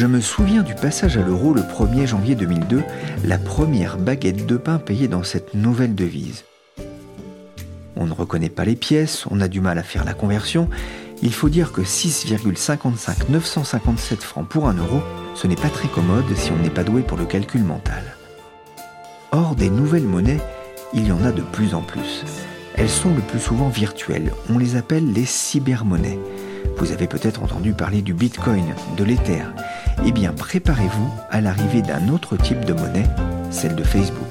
Je me souviens du passage à l'euro le 1er janvier 2002, la première baguette de pain payée dans cette nouvelle devise. On ne reconnaît pas les pièces, on a du mal à faire la conversion. Il faut dire que 6,55 957 francs pour un euro, ce n'est pas très commode si on n'est pas doué pour le calcul mental. Or, des nouvelles monnaies, il y en a de plus en plus. Elles sont le plus souvent virtuelles, on les appelle les cybermonnaies. Vous avez peut-être entendu parler du Bitcoin, de l'Ether. Eh bien, préparez-vous à l'arrivée d'un autre type de monnaie, celle de Facebook.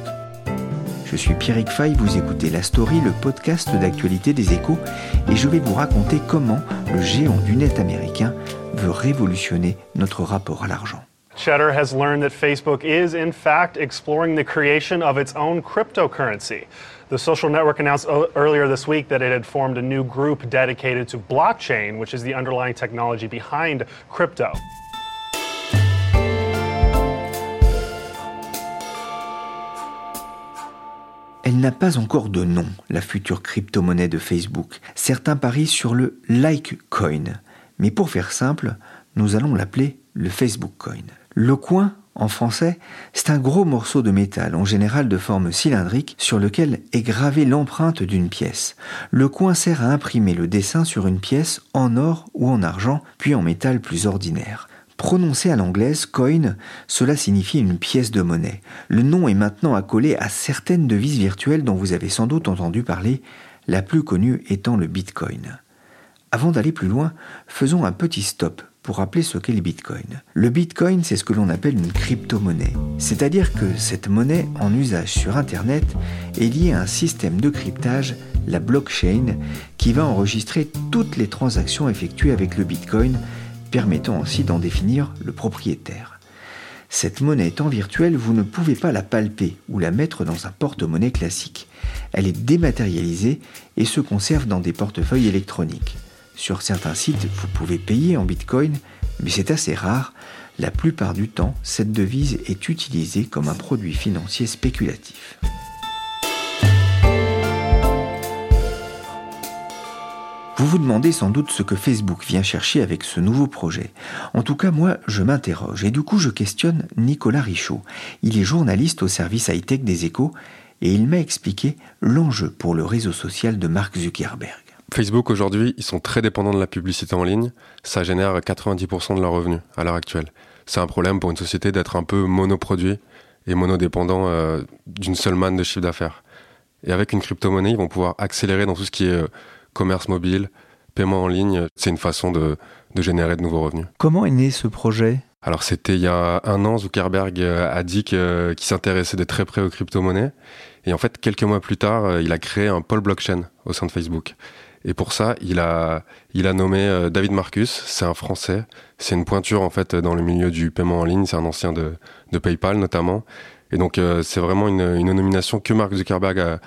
Je suis Pierrick Fay, vous écoutez La Story, le podcast d'actualité des échos, et je vais vous raconter comment le géant du net américain veut révolutionner notre rapport à l'argent. Cheddar has learned that Facebook is, in fact, exploring the creation of its own cryptocurrency. The social network announced earlier this week that it had formed a new group dedicated to blockchain, which is the underlying technology behind crypto. Elle n'a pas encore de nom, la future crypto-monnaie de Facebook. Certains parient sur le Litecoin. Mais pour faire simple, nous allons l'appeler le Facebook Coin. Le coin, en français, c'est un gros morceau de métal, en général de forme cylindrique, sur lequel est gravée l'empreinte d'une pièce. Le coin sert à imprimer le dessin sur une pièce en or ou en argent, puis en métal plus ordinaire. Prononcé à l'anglaise, coin, cela signifie une pièce de monnaie. Le nom est maintenant accolé à certaines devises virtuelles dont vous avez sans doute entendu parler, la plus connue étant le Bitcoin. Avant d'aller plus loin, faisons un petit stop pour rappeler ce qu'est le Bitcoin. Le Bitcoin, c'est ce que l'on appelle une crypto-monnaie, c'est-à-dire que cette monnaie en usage sur Internet est liée à un système de cryptage, la blockchain, qui va enregistrer toutes les transactions effectuées avec le Bitcoin permettant ainsi d'en définir le propriétaire. Cette monnaie étant virtuelle, vous ne pouvez pas la palper ou la mettre dans un porte-monnaie classique. Elle est dématérialisée et se conserve dans des portefeuilles électroniques. Sur certains sites, vous pouvez payer en Bitcoin, mais c'est assez rare. La plupart du temps, cette devise est utilisée comme un produit financier spéculatif. Vous vous demandez sans doute ce que Facebook vient chercher avec ce nouveau projet. En tout cas, moi, je m'interroge et du coup, je questionne Nicolas Richaud. Il est journaliste au service high-tech des échos et il m'a expliqué l'enjeu pour le réseau social de Mark Zuckerberg. Facebook aujourd'hui, ils sont très dépendants de la publicité en ligne. Ça génère 90% de leurs revenus à l'heure actuelle. C'est un problème pour une société d'être un peu monoproduit et monodépendant euh, d'une seule manne de chiffre d'affaires. Et avec une crypto-monnaie, ils vont pouvoir accélérer dans tout ce qui est euh, commerce mobile, paiement en ligne. C'est une façon de, générer de nouveaux revenus. Comment est né ce projet? Alors c'était il y a un an, Zuckerberg euh, a dit qu'il s'intéressait de très près aux crypto-monnaies. Et en fait, quelques mois plus tard, euh, il a créé un pôle blockchain au sein de Facebook. Et pour ça, il a, il a nommé euh, David Marcus, c'est un Français. C'est une pointure en fait dans le milieu du paiement en ligne, c'est un ancien de, de PayPal notamment. Et donc c'est vraiment une, une nomination que Mark Zuckerberg a,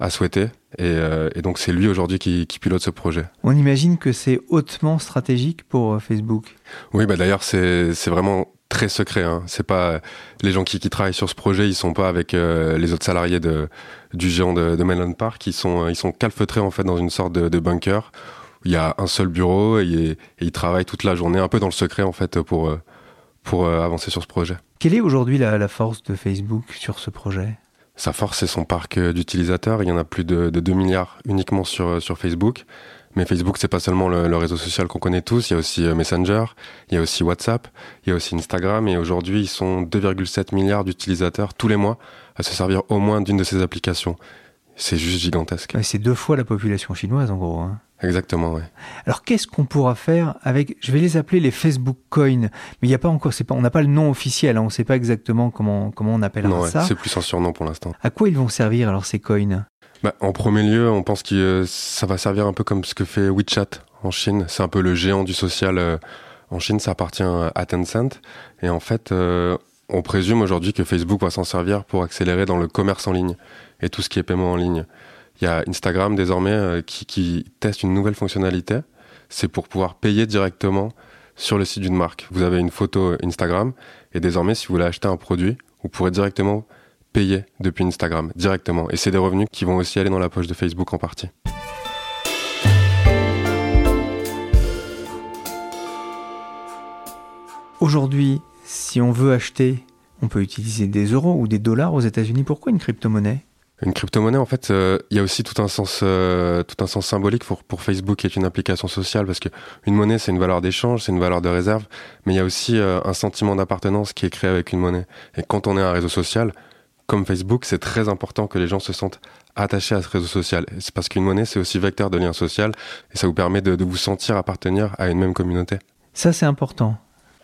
a souhaité. Euh, et, donc c'est lui aujourd'hui qui, pilote ce projet. On imagine que c'est hautement stratégique pour euh, Facebook. Oui, bah d'ailleurs c'est vraiment très secret. Hein. C'est pas les gens qui, travaillent sur ce projet, ils sont pas avec euh, les autres salariés de, du géant de, de Melon Park. Ils sont ils sont calfeutrés en fait dans une sorte de, bunker. Il y a un seul bureau et, ils travaillent toute la journée, un peu dans le secret en fait pour pour avancer sur ce projet. Quelle est aujourd'hui la force de Facebook sur ce projet? Sa force, c'est son parc euh, d'utilisateurs. Il y en a plus de, 2 milliards uniquement sur, euh, sur Facebook. Mais Facebook, c'est pas seulement le, réseau social qu'on connaît tous. Il y a aussi euh, Messenger, il y a aussi WhatsApp, il y a aussi Instagram. Et aujourd'hui, ils sont 2,7 milliards d'utilisateurs tous les mois à se servir au moins d'une de ces applications. C'est juste gigantesque. c'est deux fois la population chinoise, en gros. Hein. Exactement, oui. Alors, qu'est-ce qu'on pourra faire avec Je vais les appeler les Facebook Coins, mais il n'y a pas encore. Pas, on n'a pas le nom officiel. Hein. on ne sait pas exactement comment comment on appellera non, ça. c'est plus un surnom pour l'instant. À quoi ils vont servir alors ces coins? Bah, en premier lieu, on pense que euh, ça va servir un peu comme ce que fait WeChat en Chine. C'est un peu le géant du social euh, en Chine, ça appartient à Tencent. Et en fait, euh, on présume aujourd'hui que Facebook va s'en servir pour accélérer dans le commerce en ligne et tout ce qui est paiement en ligne. Il y a Instagram désormais qui, qui teste une nouvelle fonctionnalité. C'est pour pouvoir payer directement sur le site d'une marque. Vous avez une photo Instagram et désormais, si vous voulez acheter un produit, vous pourrez directement payer depuis Instagram directement. Et c'est des revenus qui vont aussi aller dans la poche de Facebook en partie. Aujourd'hui, si on veut acheter, on peut utiliser des euros ou des dollars aux États-Unis. Pourquoi une crypto-monnaie? Une crypto-monnaie, en fait, euh, il y a aussi tout un sens, euh, tout un sens symbolique pour, pour Facebook, qui est une application sociale, parce que une monnaie, c'est une valeur d'échange, c'est une valeur de réserve, mais il y a aussi euh, un sentiment d'appartenance qui est créé avec une monnaie. Et quand on est un réseau social, comme Facebook, c'est très important que les gens se sentent attachés à ce réseau social. C'est parce qu'une monnaie, c'est aussi vecteur de lien social et ça vous permet de, vous sentir appartenir à une même communauté. Ça, c'est important.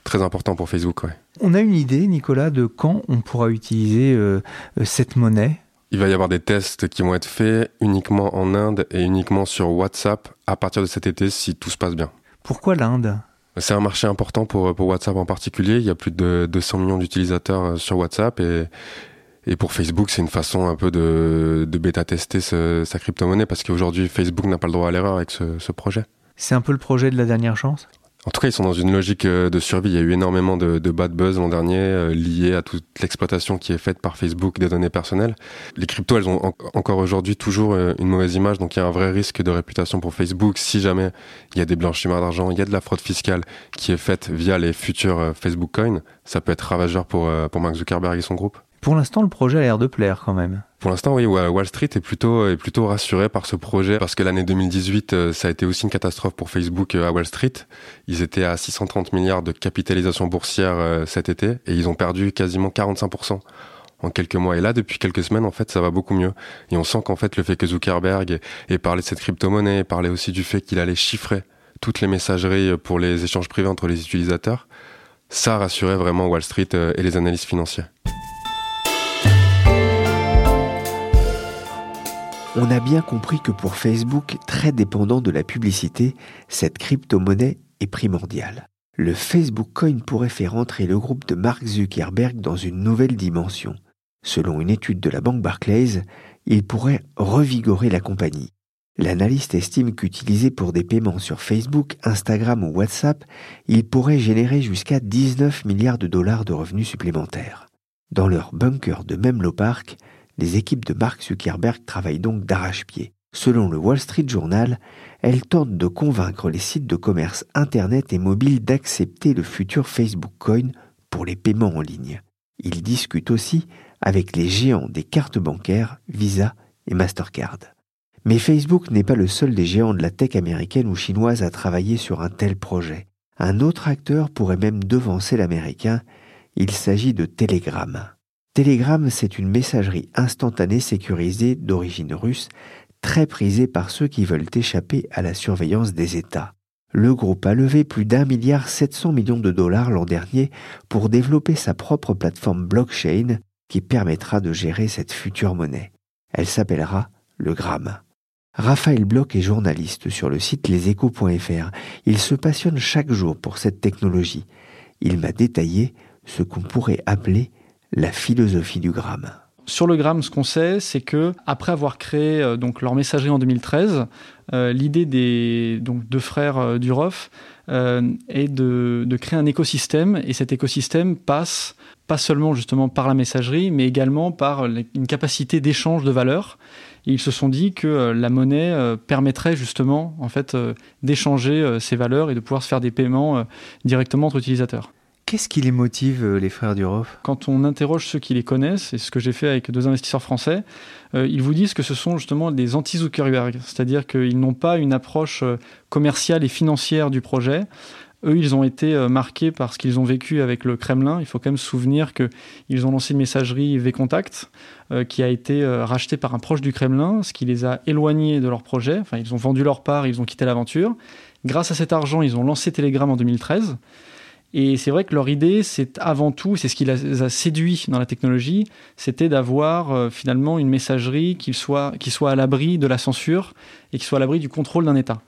Très important pour Facebook, oui. On a une idée, Nicolas, de quand on pourra utiliser euh, euh, cette monnaie? Il va y avoir des tests qui vont être faits uniquement en Inde et uniquement sur WhatsApp à partir de cet été si tout se passe bien. Pourquoi l'Inde? C'est un marché important pour, pour WhatsApp en particulier. Il y a plus de 200 millions d'utilisateurs euh, sur WhatsApp et, et pour Facebook, c'est une façon un peu de, de bêta-tester sa crypto-monnaie parce qu'aujourd'hui, Facebook n'a pas le droit à l'erreur avec ce, ce projet. C'est un peu le projet de la dernière chance? En tout cas, ils sont dans une logique euh, de survie. Il y a eu énormément de, bad buzz l'an dernier euh, liés à toute l'exploitation qui est faite par Facebook des données personnelles. Les cryptos, elles ont encore aujourd'hui toujours euh, une mauvaise image, donc il y a un vrai risque de réputation pour Facebook si jamais il y a des blanchiments d'argent, il y a de la fraude fiscale qui est faite via les futurs Facebook Coins. Ça peut être ravageur pour, pour Mark Zuckerberg et son groupe. Pour l'instant, le projet a l'air de plaire quand même. Pour l'instant, oui, Wall Street est plutôt, est plutôt rassuré par ce projet parce que l'année 2018, euh, ça a été aussi une catastrophe pour Facebook euh, à Wall Street. Ils étaient à 630 milliards de capitalisation boursière euh, cet été et ils ont perdu quasiment 45% en quelques mois. Et là, depuis quelques semaines, en fait, ça va beaucoup mieux. Et on sent qu'en fait, le fait que Zuckerberg ait parlé de cette crypto-monnaie, parlé aussi du fait qu'il allait chiffrer toutes les messageries pour les échanges privés entre les utilisateurs, ça rassurait vraiment Wall Street et les analystes financiers. On a bien compris que pour Facebook, très dépendant de la publicité, cette crypto-monnaie est primordiale. Le Facebook Coin pourrait faire entrer le groupe de Mark Zuckerberg dans une nouvelle dimension. Selon une étude de la banque Barclays, il pourrait revigorer la compagnie. L'analyste estime qu'utilisé pour des paiements sur Facebook, Instagram ou WhatsApp, il pourrait générer jusqu'à 19 milliards de dollars de revenus supplémentaires. Dans leur bunker de Menlo Park, les équipes de Mark Zuckerberg travaillent donc d'arrache-pied. Selon le Wall Street Journal, elles tentent de convaincre les sites de commerce Internet et mobile d'accepter le futur Facebook Coin pour les paiements en ligne. Ils discutent aussi avec les géants des cartes bancaires Visa et Mastercard. Mais Facebook n'est pas le seul des géants de la tech américaine ou chinoise à travailler sur un tel projet. Un autre acteur pourrait même devancer l'américain, il s'agit de Telegram. Telegram, c'est une messagerie instantanée sécurisée d'origine russe, très prisée par ceux qui veulent échapper à la surveillance des États. Le groupe a levé plus d'un milliard 700 millions de dollars l'an dernier pour développer sa propre plateforme blockchain qui permettra de gérer cette future monnaie. Elle s'appellera le Gram. Raphaël Bloch est journaliste sur le site leséchos.fr. Il se passionne chaque jour pour cette technologie. Il m'a détaillé ce qu'on pourrait appeler la philosophie du gramme. Sur le gramme, ce qu'on sait, c'est que après avoir créé euh, donc leur messagerie en 2013, euh, l'idée des donc deux frères euh, Duroff est de, de, créer un écosystème et cet écosystème passe pas seulement justement par la messagerie, mais également par une capacité d'échange de valeurs. ils se sont dit que la monnaie permettrait justement en fait d'échanger ces valeurs et de pouvoir se faire des paiements directement entre utilisateurs. Qu'est-ce qui les motive, euh, les frères Duroff Quand on interroge ceux qui les connaissent, et ce que j'ai fait avec deux investisseurs français, euh, ils vous disent que ce sont justement des anti-Zuckerberg, c'est-à-dire qu'ils n'ont pas une approche euh, commerciale et financière du projet. Eux, ils ont été marqués par ce qu'ils ont vécu avec le Kremlin. Il faut quand même se souvenir qu'ils ont lancé une messagerie V-Contact qui a été rachetée par un proche du Kremlin, ce qui les a éloignés de leur projet. Enfin, ils ont vendu leur part, ils ont quitté l'aventure. Grâce à cet argent, ils ont lancé Telegram en 2013. Et c'est vrai que leur idée, c'est avant tout, c'est ce qui les a séduits dans la technologie, c'était d'avoir euh, finalement une messagerie qui soit, qui soit à l'abri de la censure et qui soit à l'abri du contrôle d'un État.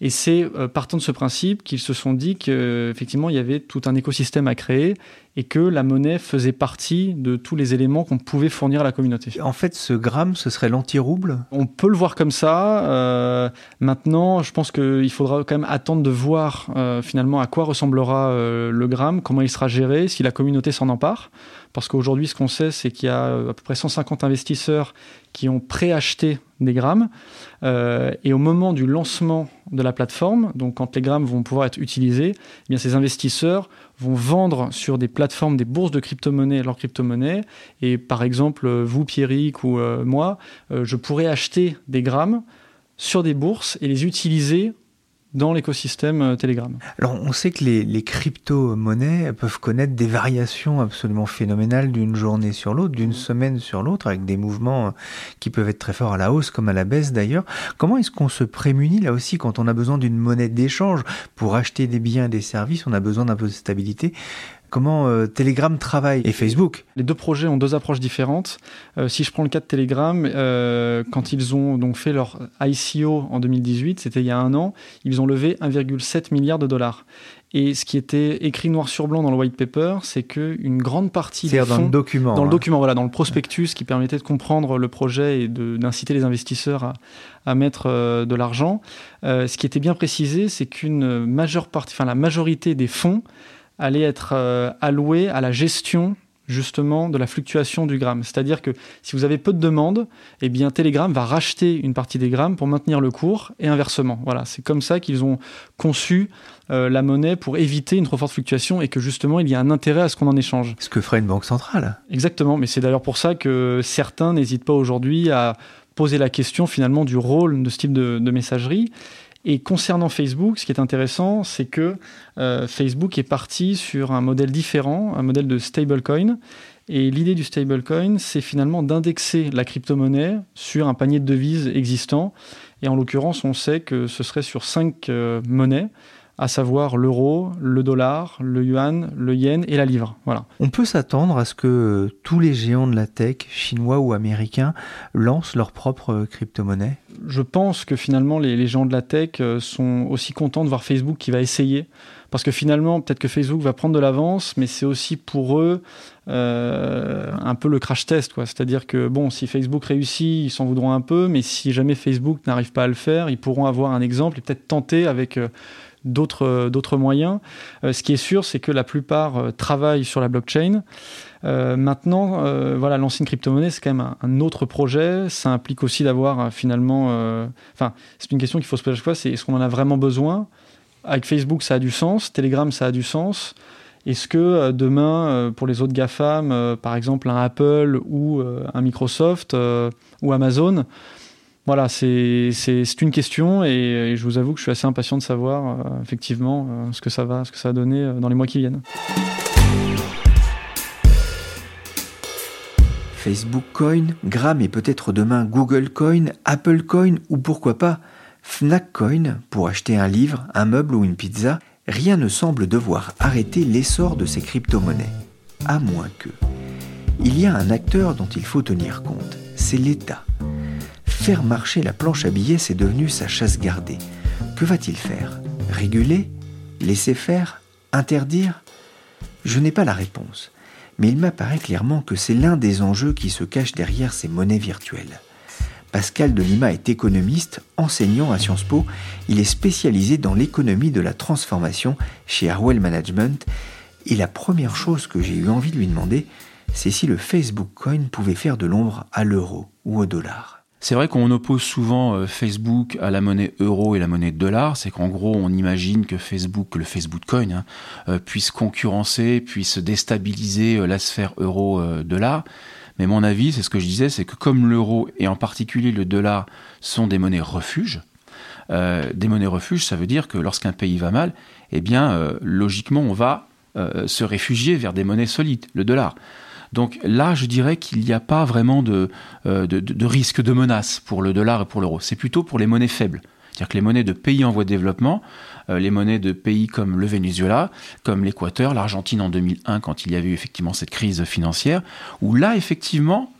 Et c'est euh, partant de ce principe qu'ils se sont dit qu'effectivement, il y avait tout un écosystème à créer et que la monnaie faisait partie de tous les éléments qu'on pouvait fournir à la communauté. En fait, ce gramme, ce serait l'anti-rouble? On peut le voir comme ça. Euh, maintenant, je pense qu'il faudra quand même attendre de voir euh, finalement à quoi ressemblera le gramme, comment il sera géré, si la communauté s'en empare. Parce qu'aujourd'hui, ce qu'on sait, c'est qu'il y a à peu près 150 investisseurs qui ont préacheté des grammes. Euh, et au moment du lancement de la plateforme, donc quand les grammes vont pouvoir être utilisés, eh bien ces investisseurs vont vendre sur des plateformes, des bourses de crypto-monnaies, leurs crypto-monnaies. Et par exemple, vous, Pierrick, ou euh, moi, euh, je pourrais acheter des grammes sur des bourses et les utiliser dans l'écosystème euh, Telegram. Alors on sait que les, crypto-monnaies peuvent connaître des variations absolument phénoménales d'une journée sur l'autre, d'une semaine sur l'autre, avec des mouvements euh, qui peuvent être très forts à la hausse comme à la baisse d'ailleurs. Comment est-ce qu'on se prémunit là aussi quand on a besoin d'une monnaie d'échange pour acheter des biens et des services, on a besoin d'un peu de stabilité comment euh, Telegram travaille et Facebook. Les deux projets ont deux approches différentes. Euh, si je prends le cas de Telegram, euh, quand ils ont donc fait leur ICO en 2018, c'était il y a un an, ils ont levé 1,7 milliard de dollars. Et ce qui était écrit noir sur blanc dans le white paper, c'est que une grande partie des fonds, dans le document, dans le hein. document, voilà, dans le prospectus qui permettait de comprendre le projet et d'inciter les investisseurs à, à mettre de l'argent, ce qui était bien précisé, c'est qu'une majeure partie, enfin la majorité des fonds allait être euh, alloué à la gestion justement de la fluctuation du gramme. C'est-à-dire que si vous avez peu de demandes, eh bien Telegram va racheter une partie des grammes pour maintenir le cours et inversement. Voilà, c'est comme ça qu'ils ont conçu euh, la monnaie pour éviter une trop forte fluctuation et que justement il y a un intérêt à ce qu'on en échange. Ce que ferait une banque centrale. Exactement, mais c'est d'ailleurs pour ça que certains n'hésitent pas aujourd'hui à poser la question finalement du rôle de ce type de messagerie et concernant Facebook, ce qui est intéressant, c'est que euh, Facebook est parti sur un modèle différent, un modèle de stablecoin. Et l'idée du stablecoin, c'est finalement d'indexer la crypto-monnaie sur un panier de devises existant. Et en l'occurrence, on sait que ce serait sur cinq euh, monnaies à savoir l'euro, le dollar, le yuan, le yen et la livre. Voilà. On peut s'attendre à ce que tous les géants de la tech, chinois ou américains, lancent leur propre crypto-monnaie? Je pense que finalement les, géants de la tech euh, sont aussi contents de voir Facebook qui va essayer. Parce que finalement, peut-être que Facebook va prendre de l'avance, mais c'est aussi pour eux euh, un peu le crash test. C'est-à-dire que, bon, si Facebook réussit, ils s'en voudront un peu, mais si jamais Facebook n'arrive pas à le faire, ils pourront avoir un exemple et peut-être tenter avec euh, d'autres d'autres moyens. Euh, ce qui est sûr, c'est que la plupart euh, travaillent sur la blockchain. Euh, maintenant, voilà, lancer une crypto-monnaie, c'est quand même un, autre projet. Ça implique aussi d'avoir finalement. Enfin, c'est une question qu'il faut se poser chaque fois c'est est-ce qu'on en a vraiment besoin? Avec Facebook, ça a du sens. Telegram, ça a du sens. Est-ce que demain, pour les autres GAFAM, par exemple un Apple ou un Microsoft ou Amazon, voilà, c'est une question et, je vous avoue que je suis assez impatient de savoir euh, effectivement euh, ce que ça va, ce que ça va donner euh, dans les mois qui viennent. Facebook Coin, Gram et peut-être demain Google Coin, Apple Coin ou pourquoi pas Fnac Coin pour acheter un livre, un meuble ou une pizza, rien ne semble devoir arrêter l'essor de ces crypto-monnaies. À moins que. Il y a un acteur dont il faut tenir compte, c'est l'État. Faire marcher la planche à billets, c'est devenu sa chasse gardée. Que va-t-il faire? Réguler? Laisser faire? Interdire? Je n'ai pas la réponse, mais il m'apparaît clairement que c'est l'un des enjeux qui se cache derrière ces monnaies virtuelles. Pascal Delima est économiste, enseignant à Sciences Po. Il est spécialisé dans l'économie de la transformation chez Harwell Management. Et la première chose que j'ai eu envie de lui demander, c'est si le Facebook Coin pouvait faire de l'ombre à l'euro ou au dollar. C'est vrai qu'on oppose souvent euh, Facebook à la monnaie euro et la monnaie dollar. C'est qu'en gros, on imagine que Facebook, le Facebook Coin, hein, euh, puisse concurrencer, puisse déstabiliser euh, la sphère euro-dollar. Mais mon avis, c'est ce que je disais, c'est que comme l'euro et en particulier le dollar sont des monnaies refuges, des monnaies refuges, ça veut dire que lorsqu'un pays va mal, eh bien, logiquement, on va se réfugier vers des monnaies solides, le dollar. Donc là, je dirais qu'il n'y a pas vraiment de, euh, de, risque de menace pour le dollar et pour l'euro. C'est plutôt pour les monnaies faibles. C'est-à-dire que les monnaies de pays en voie de développement, euh, les monnaies de pays comme le Venezuela, comme l'Équateur, l'Argentine en 2001, quand il y avait eu effectivement cette crise financière, où là, effectivement,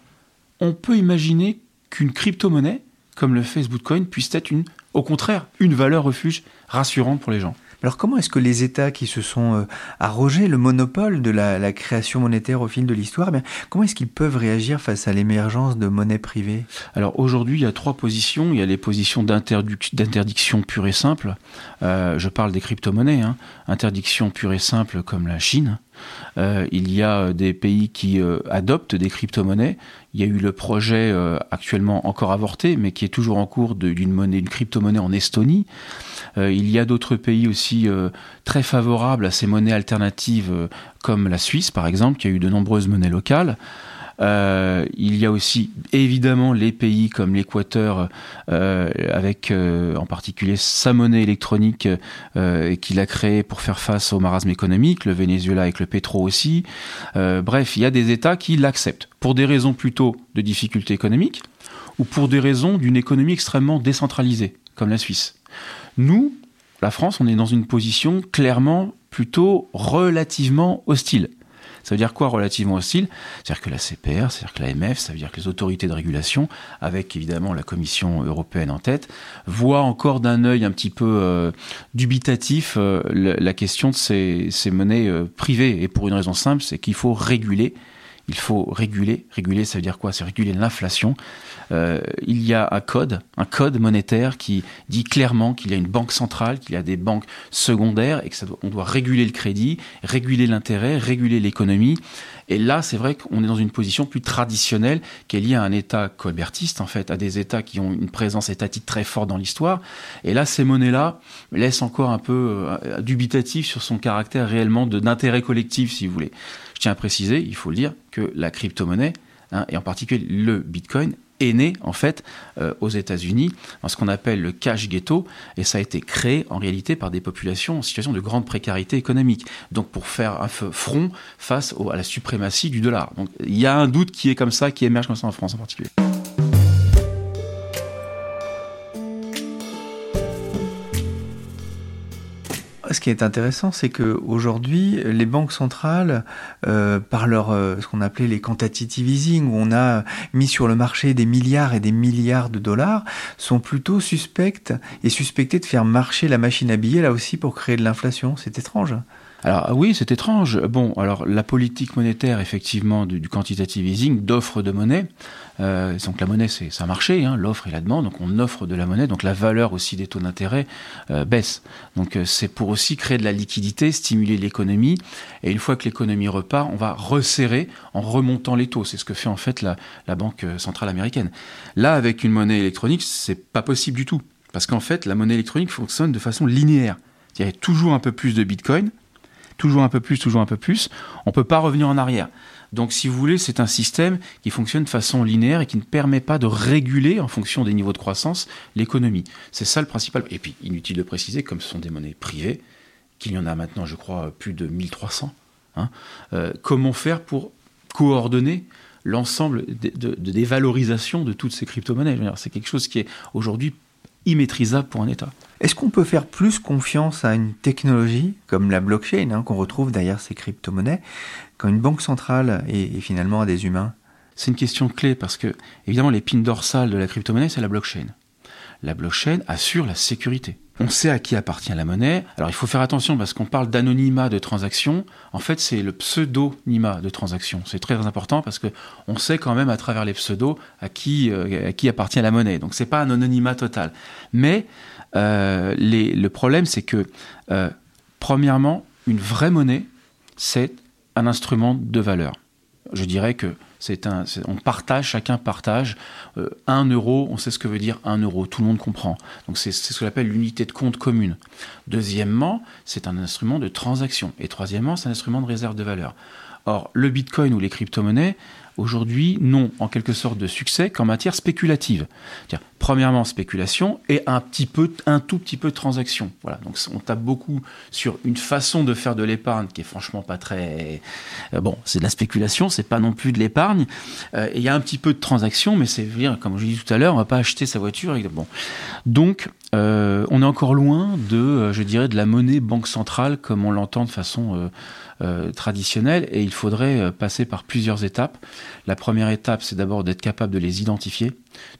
on peut imaginer qu'une crypto-monnaie, comme le Facebook Coin, puisse être une, au contraire, une valeur refuge rassurante pour les gens. Alors comment est-ce que les États qui se sont euh, arrogés le monopole de la, création monétaire au fil de l'histoire, eh comment est-ce qu'ils peuvent réagir face à l'émergence de monnaies privées? Alors aujourd'hui, il y a trois positions. Il y a les positions d'interdiction pure et simple. Euh, je parle des crypto-monnaies. Hein. Interdiction pure et simple comme la Chine. Euh, il y a des pays qui adoptent des crypto-monnaies. Il y a eu le projet actuellement encore avorté, mais qui est toujours en cours d'une monnaie, crypto-monnaie en Estonie. Euh, il y a d'autres pays aussi euh, très favorables à ces monnaies alternatives, euh, comme la Suisse par exemple, qui a eu de nombreuses monnaies locales. il y a aussi évidemment les pays comme l'Équateur, avec en particulier sa monnaie électronique qu'il a créée pour faire face au marasme économique, le Venezuela avec le pétro aussi. bref, il y a des États qui l'acceptent, pour des raisons plutôt de difficultés économiques, ou pour des raisons d'une économie extrêmement décentralisée, comme la Suisse. Nous, la France, on est dans une position clairement plutôt relativement hostile. Ça veut dire quoi relativement hostile? C'est-à-dire que la CPR, c'est-à-dire que l'AMF, ça veut dire que les autorités de régulation, avec évidemment la Commission européenne en tête, voient encore d'un œil un petit peu euh, dubitatif euh, la, question de ces, monnaies euh, privées. Et pour une raison simple, c'est qu'il faut réguler. Il faut réguler. Réguler, ça veut dire quoi? C'est réguler l'inflation. Euh, il y a un code, un code monétaire qui dit clairement qu'il y a une banque centrale, qu'il y a des banques secondaires et que ça on doit réguler le crédit, réguler l'intérêt, réguler l'économie. Et là, c'est vrai qu'on est dans une position plus traditionnelle qui est liée à un État colbertiste, en fait, à des États qui ont une présence étatique très forte dans l'histoire. Et là, ces monnaies-là laissent encore un peu euh, dubitatif sur son caractère réellement d'intérêt collectif, si vous voulez. Je tiens à préciser, il faut le dire, que la crypto-monnaie, hein, et en particulier le Bitcoin, est né en fait euh, aux États-Unis dans ce qu'on appelle le cash ghetto et ça a été créé en réalité par des populations en situation de grande précarité économique donc pour faire un front face à la suprématie du dollar donc il y a un doute qui est comme ça qui émerge comme ça en France en particulier. Ce qui est intéressant, c'est que aujourd'hui, les banques centrales, euh, par leur euh, ce qu'on appelait les quantitative easing, où on a mis sur le marché des milliards et des milliards de dollars, sont plutôt suspectes et suspectées de faire marcher la machine à billets là aussi pour créer de l'inflation. C'est étrange. Alors ah oui, c'est étrange. Bon, alors la politique monétaire, effectivement, du, quantitative easing, d'offre de monnaie. Euh, donc la monnaie, c'est un marché, hein, l'offre et la demande. Donc on offre de la monnaie, donc la valeur aussi des taux d'intérêt euh, baisse. Donc euh, c'est pour aussi créer de la liquidité, stimuler l'économie. Et une fois que l'économie repart, on va resserrer en remontant les taux. C'est ce que fait en fait la, la Banque centrale américaine. Là, avec une monnaie électronique, c'est pas possible du tout, parce qu'en fait, la monnaie électronique fonctionne de façon linéaire. Il y a toujours un peu plus de Bitcoin, toujours un peu plus, toujours un peu plus, on ne peut pas revenir en arrière. Donc, si vous voulez, c'est un système qui fonctionne de façon linéaire et qui ne permet pas de réguler, en fonction des niveaux de croissance, l'économie. C'est ça le principal. Et puis, inutile de préciser, comme ce sont des monnaies privées, qu'il y en a maintenant, je crois, plus de 1300, hein, euh, comment faire pour coordonner l'ensemble des valorisations de toutes ces crypto-monnaies? C'est quelque chose qui est aujourd'hui immaîtrisable pour un État. Est-ce qu'on peut faire plus confiance à une technologie comme la blockchain hein, qu'on retrouve derrière ces crypto-monnaies quand une banque centrale est, finalement à des humains? C'est une question clé parce que évidemment l'épine dorsale de la crypto-monnaie c'est la blockchain. La blockchain assure la sécurité. On sait à qui appartient la monnaie. Alors il faut faire attention parce qu'on parle d'anonymat de transaction. En fait, c'est le pseudonymat de transaction. C'est très important parce que on sait quand même à travers les pseudos à qui, euh, à qui appartient la monnaie. Donc c'est pas un anonymat total. Mais euh, le problème, c'est que, euh, premièrement, une vraie monnaie, c'est un instrument de valeur. Je dirais que C'est un, on partage, chacun partage. Euh, un euro, on sait ce que veut dire un euro, tout le monde comprend. Donc c'est ce qu'on appelle l'unité de compte commune. Deuxièmement, c'est un instrument de transaction. Et troisièmement, c'est un instrument de réserve de valeur. Or, le Bitcoin ou les crypto-monnaies aujourd'hui n'ont en quelque sorte de succès qu'en matière spéculative. Premièrement, spéculation et un petit peu, un tout petit peu de transaction. Voilà. Donc, on tape beaucoup sur une façon de faire de l'épargne qui est franchement pas très, euh, bon, c'est de la spéculation, c'est pas non plus de l'épargne. Euh, il y a un petit peu de transaction, mais c'est, comme je dis tout à l'heure, on va pas acheter sa voiture. bon. Donc, euh, on est encore loin de, je dirais, de la monnaie banque centrale comme on l'entend de façon euh, traditionnelles et il faudrait euh, passer par plusieurs étapes. La première étape, c'est d'abord d'être capable de les identifier,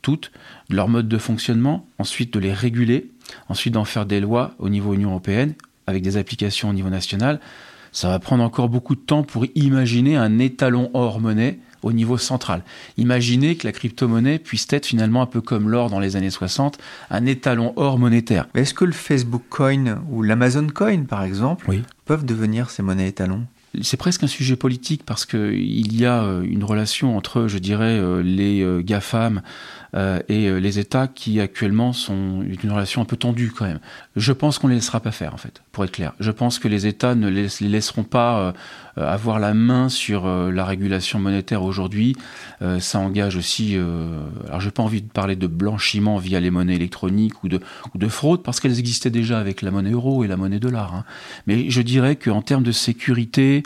toutes, de leur mode de fonctionnement, ensuite de les réguler, ensuite d'en faire des lois au niveau Union européenne, avec des applications au niveau national. Ça va prendre encore beaucoup de temps pour imaginer un étalon hors monnaie au niveau central. Imaginez que la crypto-monnaie puisse être finalement un peu comme l'or dans les années 60, un étalon hors monétaire. Est-ce que le Facebook Coin ou l'Amazon Coin, par exemple, peuvent devenir ces monnaies étalons? C'est presque un sujet politique parce qu'il y a euh, une relation entre, je dirais, euh, les euh, GAFAM et les États qui actuellement sont une relation un peu tendue quand même. Je pense qu'on ne les laissera pas faire en fait, pour être clair. Je pense que les États ne les, laisseront pas avoir la main sur la régulation monétaire aujourd'hui. ça engage aussi, alors j'ai pas envie de parler de blanchiment via les monnaies électroniques ou de, fraude parce qu'elles existaient déjà avec la monnaie euro et la monnaie dollar. Hein. Mais je dirais qu'en termes de sécurité,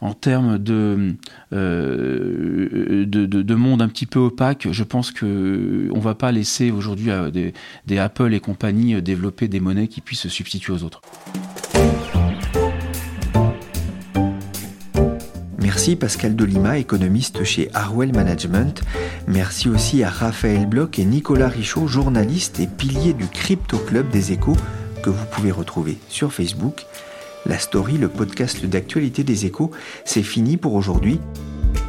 en termes de, euh, de, monde un petit peu opaque, je pense qu'on ne va pas laisser aujourd'hui euh, des, Apple et compagnie euh, développer des monnaies qui puissent se substituer aux autres. Merci Pascal Dolima, économiste chez Harwell Management. Merci aussi à Raphaël Bloch et Nicolas Richaud, journalistes et piliers du Crypto Club des Échos, que vous pouvez retrouver sur Facebook la story, le podcast d'actualité des échos, c'est fini pour aujourd'hui.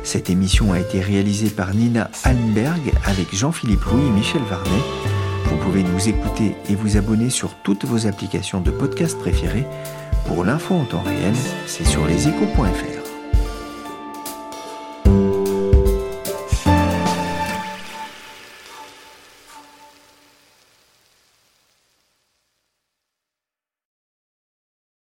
Cette émission a été réalisée par Nina Allenberg avec Jean-Philippe Louis et Michel Varnet. Vous pouvez nous écouter et vous abonner sur toutes vos applications de podcast préférées. Pour l'info en temps réel, c'est sur leséchos.fr.